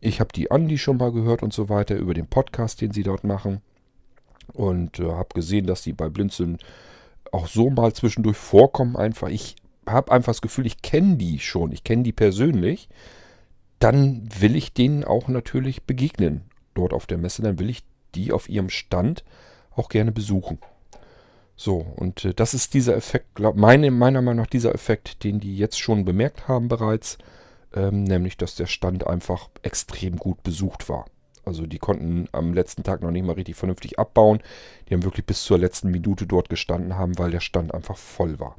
ich habe die Andi schon mal gehört und so weiter über den Podcast, den sie dort machen und äh, habe gesehen, dass die bei Blinzeln auch so mal zwischendurch vorkommen einfach. Ich habe einfach das Gefühl, ich kenne die schon, ich kenne die persönlich, dann will ich denen auch natürlich begegnen dort auf der Messe. Dann will ich die auf ihrem Stand auch gerne besuchen. So, und äh, das ist dieser Effekt, glaub, meine, meiner Meinung nach dieser Effekt, den die jetzt schon bemerkt haben bereits, ähm, nämlich dass der Stand einfach extrem gut besucht war. Also die konnten am letzten Tag noch nicht mal richtig vernünftig abbauen. Die haben wirklich bis zur letzten Minute dort gestanden haben, weil der Stand einfach voll war.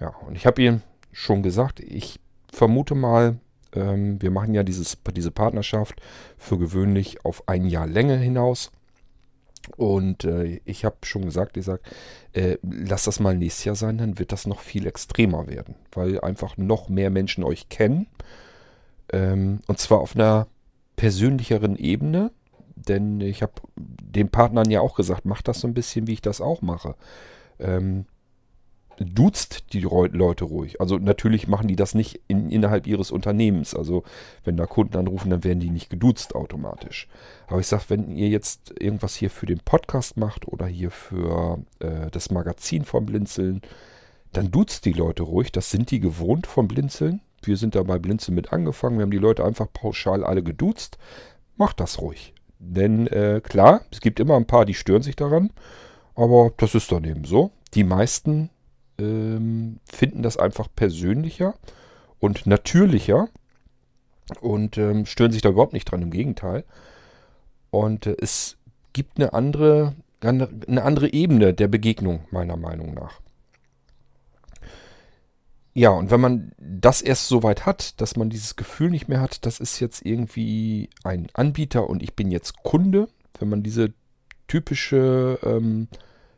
Ja, und ich habe Ihnen schon gesagt, ich vermute mal, ähm, wir machen ja dieses, diese Partnerschaft für gewöhnlich auf ein Jahr Länge hinaus. Und äh, ich habe schon gesagt, ich sage, äh, lass das mal nächstes Jahr sein, dann wird das noch viel extremer werden, weil einfach noch mehr Menschen euch kennen. Ähm, und zwar auf einer persönlicheren Ebene, denn ich habe den Partnern ja auch gesagt, mach das so ein bisschen, wie ich das auch mache. Ähm, duzt die Leute ruhig. Also natürlich machen die das nicht in, innerhalb ihres Unternehmens. Also wenn da Kunden anrufen, dann werden die nicht geduzt automatisch. Aber ich sage, wenn ihr jetzt irgendwas hier für den Podcast macht oder hier für äh, das Magazin vom Blinzeln, dann duzt die Leute ruhig. Das sind die gewohnt vom Blinzeln. Wir sind da bei Blinzeln mit angefangen. Wir haben die Leute einfach pauschal alle geduzt. Macht das ruhig. Denn äh, klar, es gibt immer ein paar, die stören sich daran. Aber das ist dann eben so. Die meisten ähm, finden das einfach persönlicher und natürlicher und ähm, stören sich da überhaupt nicht dran, im Gegenteil. Und äh, es gibt eine andere, eine andere Ebene der Begegnung, meiner Meinung nach. Ja, und wenn man das erst so weit hat, dass man dieses Gefühl nicht mehr hat, das ist jetzt irgendwie ein Anbieter und ich bin jetzt Kunde, wenn man diese typische ähm,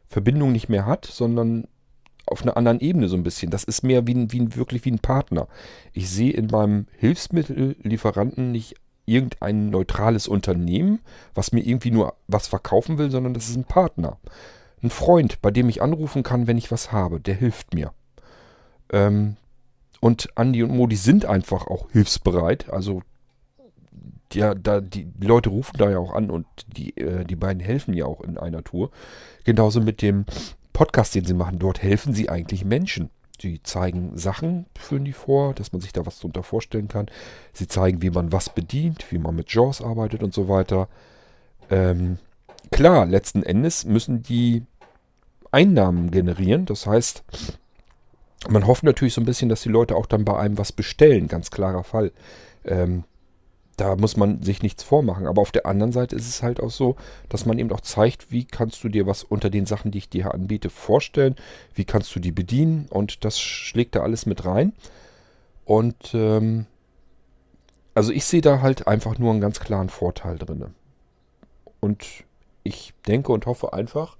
Verbindung nicht mehr hat, sondern auf einer anderen Ebene so ein bisschen. Das ist mehr wie, ein, wie wirklich wie ein Partner. Ich sehe in meinem Hilfsmittellieferanten nicht irgendein neutrales Unternehmen, was mir irgendwie nur was verkaufen will, sondern das ist ein Partner. Ein Freund, bei dem ich anrufen kann, wenn ich was habe. Der hilft mir. Ähm, und Andi und Modi sind einfach auch hilfsbereit. Also ja, da, die, die, Leute rufen da ja auch an und die, äh, die beiden helfen ja auch in einer Tour. Genauso mit dem Podcast, den sie machen, dort helfen sie eigentlich Menschen. Sie zeigen Sachen, führen die vor, dass man sich da was drunter vorstellen kann. Sie zeigen, wie man was bedient, wie man mit JAWS arbeitet und so weiter. Ähm, klar, letzten Endes müssen die Einnahmen generieren. Das heißt, man hofft natürlich so ein bisschen, dass die Leute auch dann bei einem was bestellen. Ganz klarer Fall. Ähm, da muss man sich nichts vormachen. Aber auf der anderen Seite ist es halt auch so, dass man eben auch zeigt, wie kannst du dir was unter den Sachen, die ich dir anbiete, vorstellen, wie kannst du die bedienen und das schlägt da alles mit rein. Und ähm, also ich sehe da halt einfach nur einen ganz klaren Vorteil drin. Und ich denke und hoffe einfach,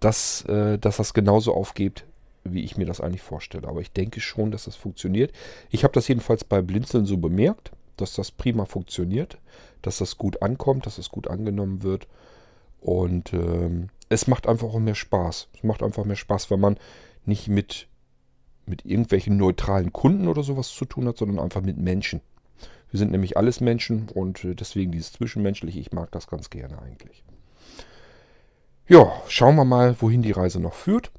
dass, äh, dass das genauso aufgeht, wie ich mir das eigentlich vorstelle. Aber ich denke schon, dass das funktioniert. Ich habe das jedenfalls bei Blinzeln so bemerkt dass das prima funktioniert, dass das gut ankommt, dass es gut angenommen wird. Und ähm, es macht einfach auch mehr Spaß. Es macht einfach mehr Spaß, wenn man nicht mit, mit irgendwelchen neutralen Kunden oder sowas zu tun hat, sondern einfach mit Menschen. Wir sind nämlich alles Menschen und äh, deswegen dieses Zwischenmenschliche, ich mag das ganz gerne eigentlich. Ja, schauen wir mal, wohin die Reise noch führt.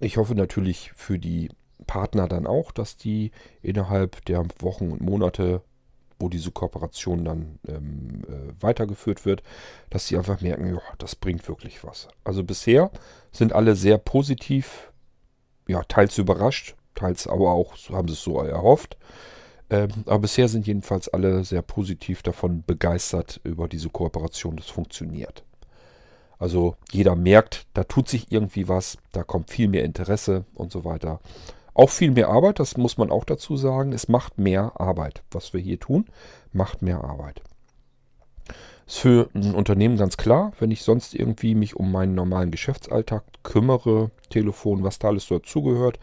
Ich hoffe natürlich für die Partner dann auch, dass die innerhalb der Wochen und Monate wo diese Kooperation dann ähm, äh, weitergeführt wird, dass sie einfach merken, ja, das bringt wirklich was. Also bisher sind alle sehr positiv, ja, teils überrascht, teils aber auch haben sie es so erhofft. Ähm, aber bisher sind jedenfalls alle sehr positiv davon begeistert über diese Kooperation. Das funktioniert. Also jeder merkt, da tut sich irgendwie was, da kommt viel mehr Interesse und so weiter. Auch viel mehr Arbeit, das muss man auch dazu sagen. Es macht mehr Arbeit. Was wir hier tun, macht mehr Arbeit. Ist für ein Unternehmen ganz klar, wenn ich sonst irgendwie mich um meinen normalen Geschäftsalltag kümmere, Telefon, was da alles dazugehört,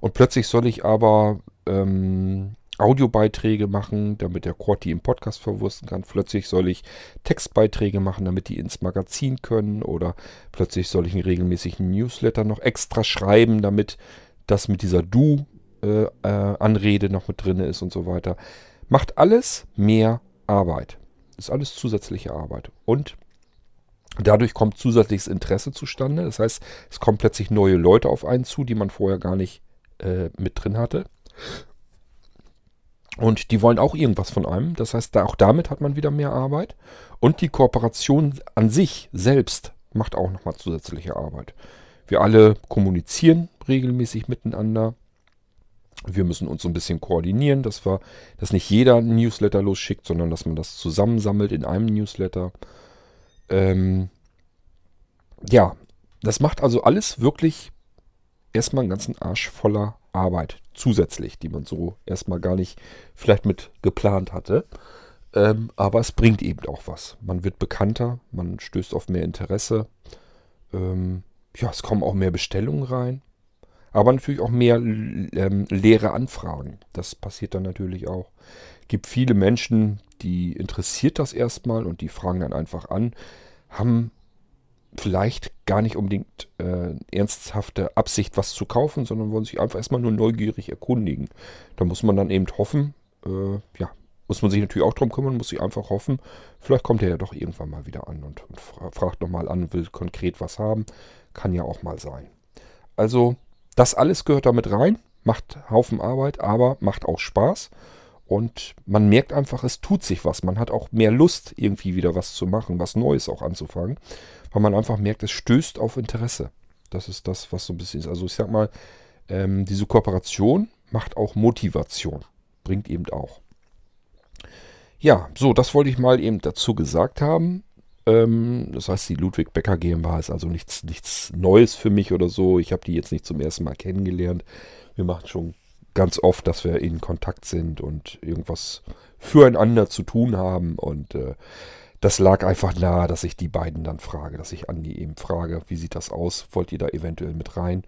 und plötzlich soll ich aber ähm, Audiobeiträge machen, damit der Quad im Podcast verwursten kann. Plötzlich soll ich Textbeiträge machen, damit die ins Magazin können. Oder plötzlich soll ich einen regelmäßigen Newsletter noch extra schreiben, damit das mit dieser Du-Anrede äh, äh, noch mit drin ist und so weiter. Macht alles mehr Arbeit. Ist alles zusätzliche Arbeit. Und dadurch kommt zusätzliches Interesse zustande. Das heißt, es kommen plötzlich neue Leute auf einen zu, die man vorher gar nicht äh, mit drin hatte. Und die wollen auch irgendwas von einem. Das heißt, auch damit hat man wieder mehr Arbeit. Und die Kooperation an sich selbst macht auch nochmal zusätzliche Arbeit. Wir alle kommunizieren regelmäßig miteinander. Wir müssen uns so ein bisschen koordinieren, dass wir, dass nicht jeder einen Newsletter losschickt, sondern dass man das zusammensammelt in einem Newsletter. Ähm, ja, das macht also alles wirklich erstmal einen ganzen Arsch voller Arbeit zusätzlich, die man so erstmal gar nicht vielleicht mit geplant hatte. Ähm, aber es bringt eben auch was. Man wird bekannter, man stößt auf mehr Interesse. Ähm, ja, es kommen auch mehr Bestellungen rein. Aber natürlich auch mehr ähm, leere Anfragen. Das passiert dann natürlich auch. Es gibt viele Menschen, die interessiert das erstmal und die fragen dann einfach an, haben vielleicht gar nicht unbedingt äh, ernsthafte Absicht, was zu kaufen, sondern wollen sich einfach erstmal nur neugierig erkundigen. Da muss man dann eben hoffen, äh, ja, muss man sich natürlich auch drum kümmern, muss sich einfach hoffen, vielleicht kommt er ja doch irgendwann mal wieder an und, und fragt nochmal an, will konkret was haben. Kann ja auch mal sein. Also, das alles gehört damit rein, macht Haufen Arbeit, aber macht auch Spaß. Und man merkt einfach, es tut sich was. Man hat auch mehr Lust, irgendwie wieder was zu machen, was Neues auch anzufangen weil man einfach merkt, es stößt auf Interesse. Das ist das, was so ein bisschen ist. Also ich sag mal, ähm, diese Kooperation macht auch Motivation. Bringt eben auch. Ja, so, das wollte ich mal eben dazu gesagt haben. Ähm, das heißt, die Ludwig Becker GmbH ist also nichts, nichts Neues für mich oder so. Ich habe die jetzt nicht zum ersten Mal kennengelernt. Wir machen schon ganz oft, dass wir in Kontakt sind und irgendwas füreinander zu tun haben. Und äh, das lag einfach nahe, dass ich die beiden dann frage, dass ich Andi eben frage, wie sieht das aus? Wollt ihr da eventuell mit rein?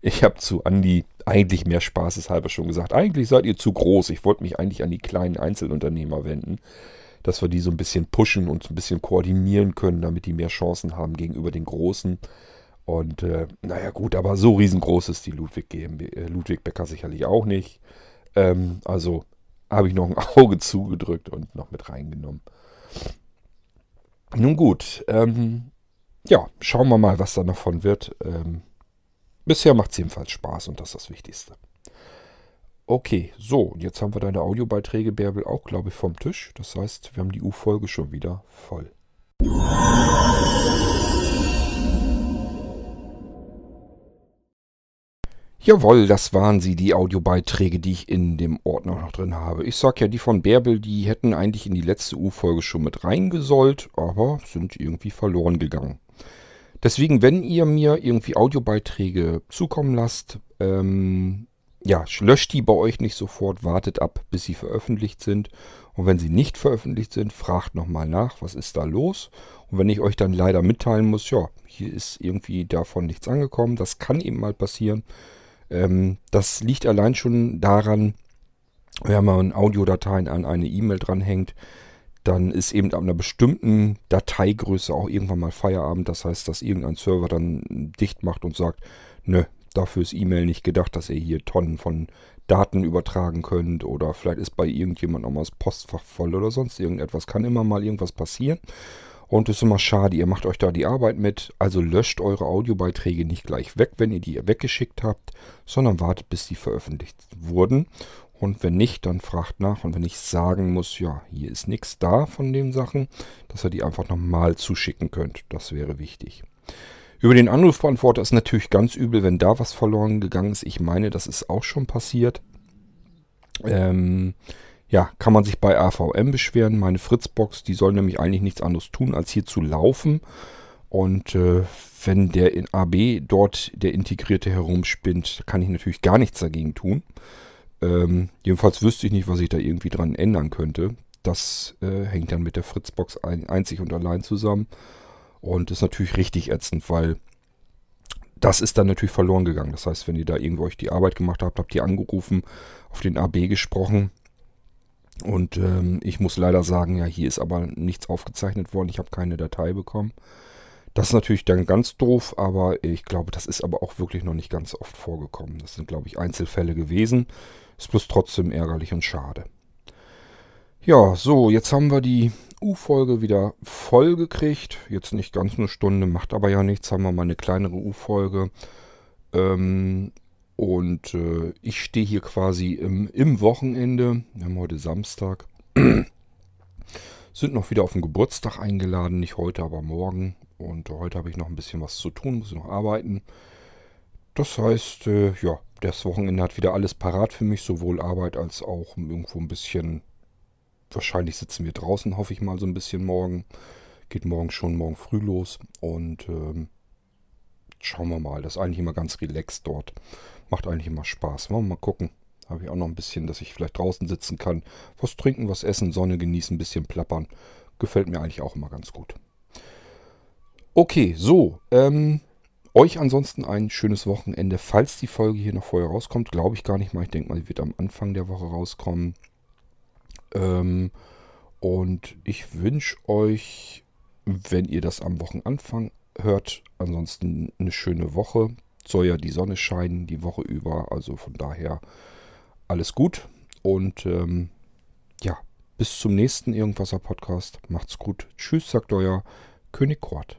Ich habe zu Andi eigentlich mehr spaßeshalber schon gesagt, eigentlich seid ihr zu groß. Ich wollte mich eigentlich an die kleinen Einzelunternehmer wenden, dass wir die so ein bisschen pushen und ein bisschen koordinieren können, damit die mehr Chancen haben gegenüber den Großen. Und äh, naja gut, aber so riesengroß ist die Ludwig, GmbH, äh, Ludwig Becker sicherlich auch nicht. Ähm, also habe ich noch ein Auge zugedrückt und noch mit reingenommen. Nun gut, ähm, ja, schauen wir mal, was da noch von wird. Ähm, bisher macht es jedenfalls Spaß und das ist das Wichtigste. Okay, so, jetzt haben wir deine Audiobeiträge, Bärbel, auch, glaube ich, vom Tisch. Das heißt, wir haben die U-Folge schon wieder voll. Jawohl, das waren sie, die Audiobeiträge, die ich in dem Ordner noch drin habe. Ich sag ja, die von Bärbel, die hätten eigentlich in die letzte U-Folge schon mit reingesollt, aber sind irgendwie verloren gegangen. Deswegen, wenn ihr mir irgendwie Audiobeiträge zukommen lasst, ähm, ja, löscht die bei euch nicht sofort, wartet ab, bis sie veröffentlicht sind. Und wenn sie nicht veröffentlicht sind, fragt nochmal nach, was ist da los. Und wenn ich euch dann leider mitteilen muss, ja, hier ist irgendwie davon nichts angekommen, das kann eben mal passieren ähm, das liegt allein schon daran, wenn man Audiodateien an eine E-Mail dranhängt, dann ist eben ab einer bestimmten Dateigröße auch irgendwann mal Feierabend. Das heißt, dass irgendein Server dann dicht macht und sagt, nö, dafür ist E-Mail nicht gedacht, dass ihr hier Tonnen von Daten übertragen könnt oder vielleicht ist bei irgendjemand nochmal das Postfach voll oder sonst irgendetwas. Kann immer mal irgendwas passieren. Und es ist immer schade, ihr macht euch da die Arbeit mit. Also löscht eure Audiobeiträge nicht gleich weg, wenn ihr die weggeschickt habt, sondern wartet, bis die veröffentlicht wurden. Und wenn nicht, dann fragt nach. Und wenn ich sagen muss, ja, hier ist nichts da von den Sachen, dass ihr die einfach nochmal zuschicken könnt. Das wäre wichtig. Über den Anrufbeantworter ist natürlich ganz übel, wenn da was verloren gegangen ist. Ich meine, das ist auch schon passiert. Ähm, ja, kann man sich bei AVM beschweren. Meine Fritzbox, die soll nämlich eigentlich nichts anderes tun, als hier zu laufen. Und äh, wenn der in AB dort der Integrierte herumspinnt, kann ich natürlich gar nichts dagegen tun. Ähm, jedenfalls wüsste ich nicht, was ich da irgendwie dran ändern könnte. Das äh, hängt dann mit der Fritzbox ein, einzig und allein zusammen. Und ist natürlich richtig ätzend, weil das ist dann natürlich verloren gegangen. Das heißt, wenn ihr da irgendwo euch die Arbeit gemacht habt, habt ihr angerufen, auf den AB gesprochen. Und ähm, ich muss leider sagen, ja, hier ist aber nichts aufgezeichnet worden. Ich habe keine Datei bekommen. Das ist natürlich dann ganz doof, aber ich glaube, das ist aber auch wirklich noch nicht ganz oft vorgekommen. Das sind, glaube ich, Einzelfälle gewesen. Ist bloß trotzdem ärgerlich und schade. Ja, so, jetzt haben wir die U-Folge wieder voll gekriegt. Jetzt nicht ganz eine Stunde, macht aber ja nichts. Haben wir mal eine kleinere U-Folge. Ähm, und äh, ich stehe hier quasi im, im, Wochenende. Wir haben heute Samstag. Sind noch wieder auf den Geburtstag eingeladen. Nicht heute, aber morgen. Und heute habe ich noch ein bisschen was zu tun, muss noch arbeiten. Das heißt, äh, ja, das Wochenende hat wieder alles parat für mich, sowohl Arbeit als auch irgendwo ein bisschen wahrscheinlich sitzen wir draußen, hoffe ich mal so ein bisschen morgen. Geht morgen schon morgen früh los und ähm, schauen wir mal. Das ist eigentlich immer ganz relaxed dort. Macht eigentlich immer Spaß. Wollen wir mal gucken. Habe ich auch noch ein bisschen, dass ich vielleicht draußen sitzen kann. Was trinken, was essen, Sonne genießen, ein bisschen plappern. Gefällt mir eigentlich auch immer ganz gut. Okay, so. Ähm, euch ansonsten ein schönes Wochenende. Falls die Folge hier noch vorher rauskommt, glaube ich gar nicht mal. Ich denke mal, die wird am Anfang der Woche rauskommen. Ähm, und ich wünsche euch, wenn ihr das am Wochenanfang hört, ansonsten eine schöne Woche. Soll ja die Sonne scheinen die Woche über. Also von daher alles gut. Und ähm, ja, bis zum nächsten Irgendwasser Podcast. Macht's gut. Tschüss, sagt euer König Kort.